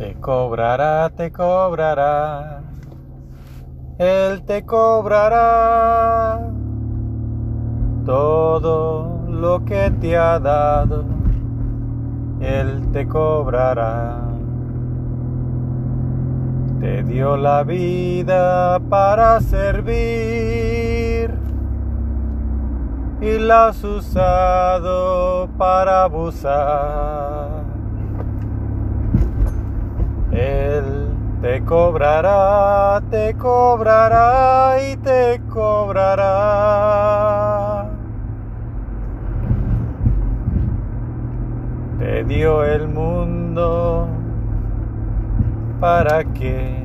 Te cobrará, te cobrará. Él te cobrará todo lo que te ha dado. Él te cobrará. Te dio la vida para servir y la has usado para abusar. Él te cobrará, te cobrará y te cobrará. Te dio el mundo para que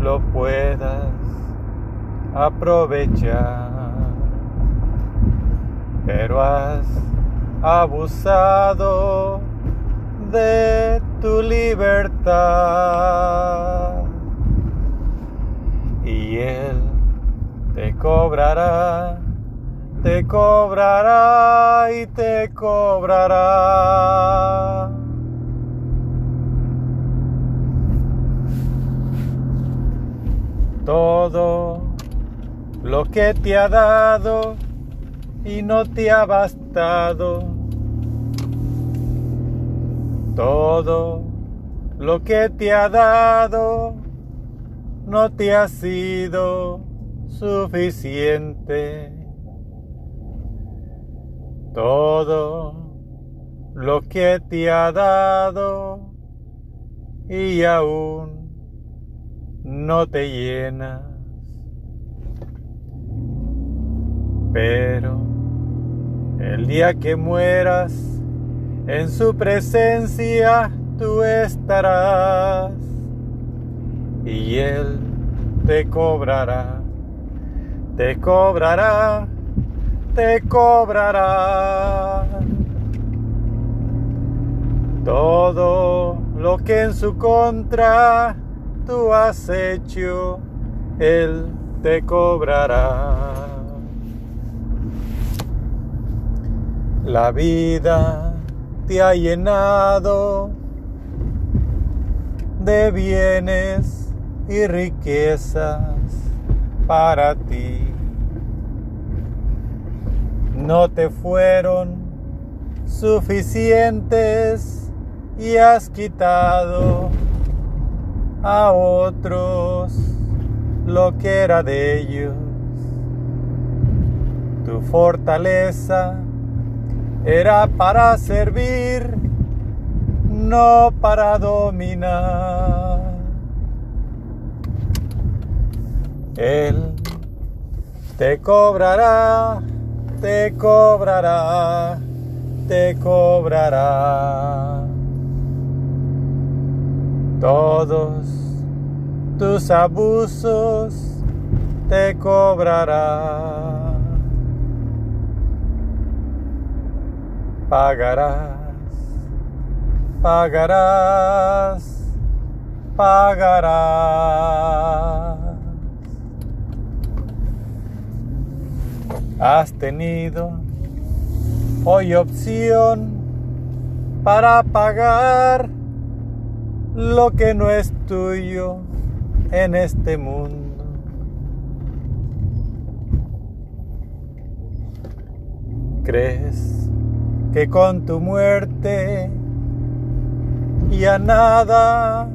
lo puedas aprovechar. Pero has abusado de tu Y Él te cobrará, te cobrará y te cobrará. Todo lo que te ha dado y no te ha bastado todo lo que te ha dado no te ha sido suficiente. Todo lo que te ha dado y aún no te llenas. Pero el día que mueras, en su presencia tú estarás y Él te cobrará, te cobrará, te cobrará. Todo lo que en su contra tú has hecho, Él te cobrará. La vida te ha llenado de bienes y riquezas para ti. No te fueron suficientes y has quitado a otros lo que era de ellos. Tu fortaleza era para servir, no para dominar. Él te cobrará, te cobrará, te cobrará. Todos tus abusos te cobrará. pagarás, pagarás, pagarás. Has tenido hoy opción para pagar lo que no es tuyo en este mundo. ¿Crees que con tu muerte ya nada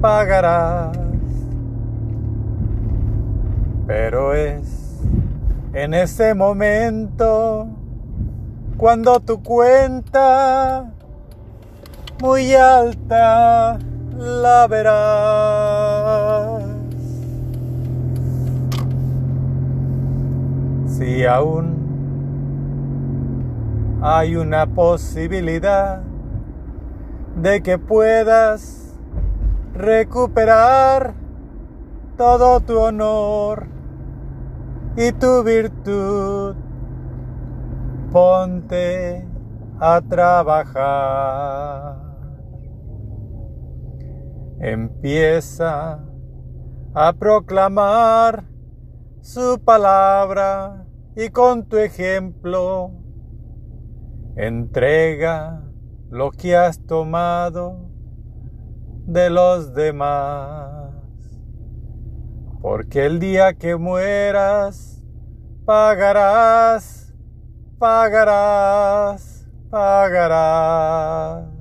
pagarás. Pero es en ese momento cuando tu cuenta muy alta la verás. Si aún hay una posibilidad de que puedas recuperar todo tu honor y tu virtud. Ponte a trabajar. Empieza a proclamar su palabra y con tu ejemplo Entrega lo que has tomado de los demás. Porque el día que mueras, pagarás, pagarás, pagarás.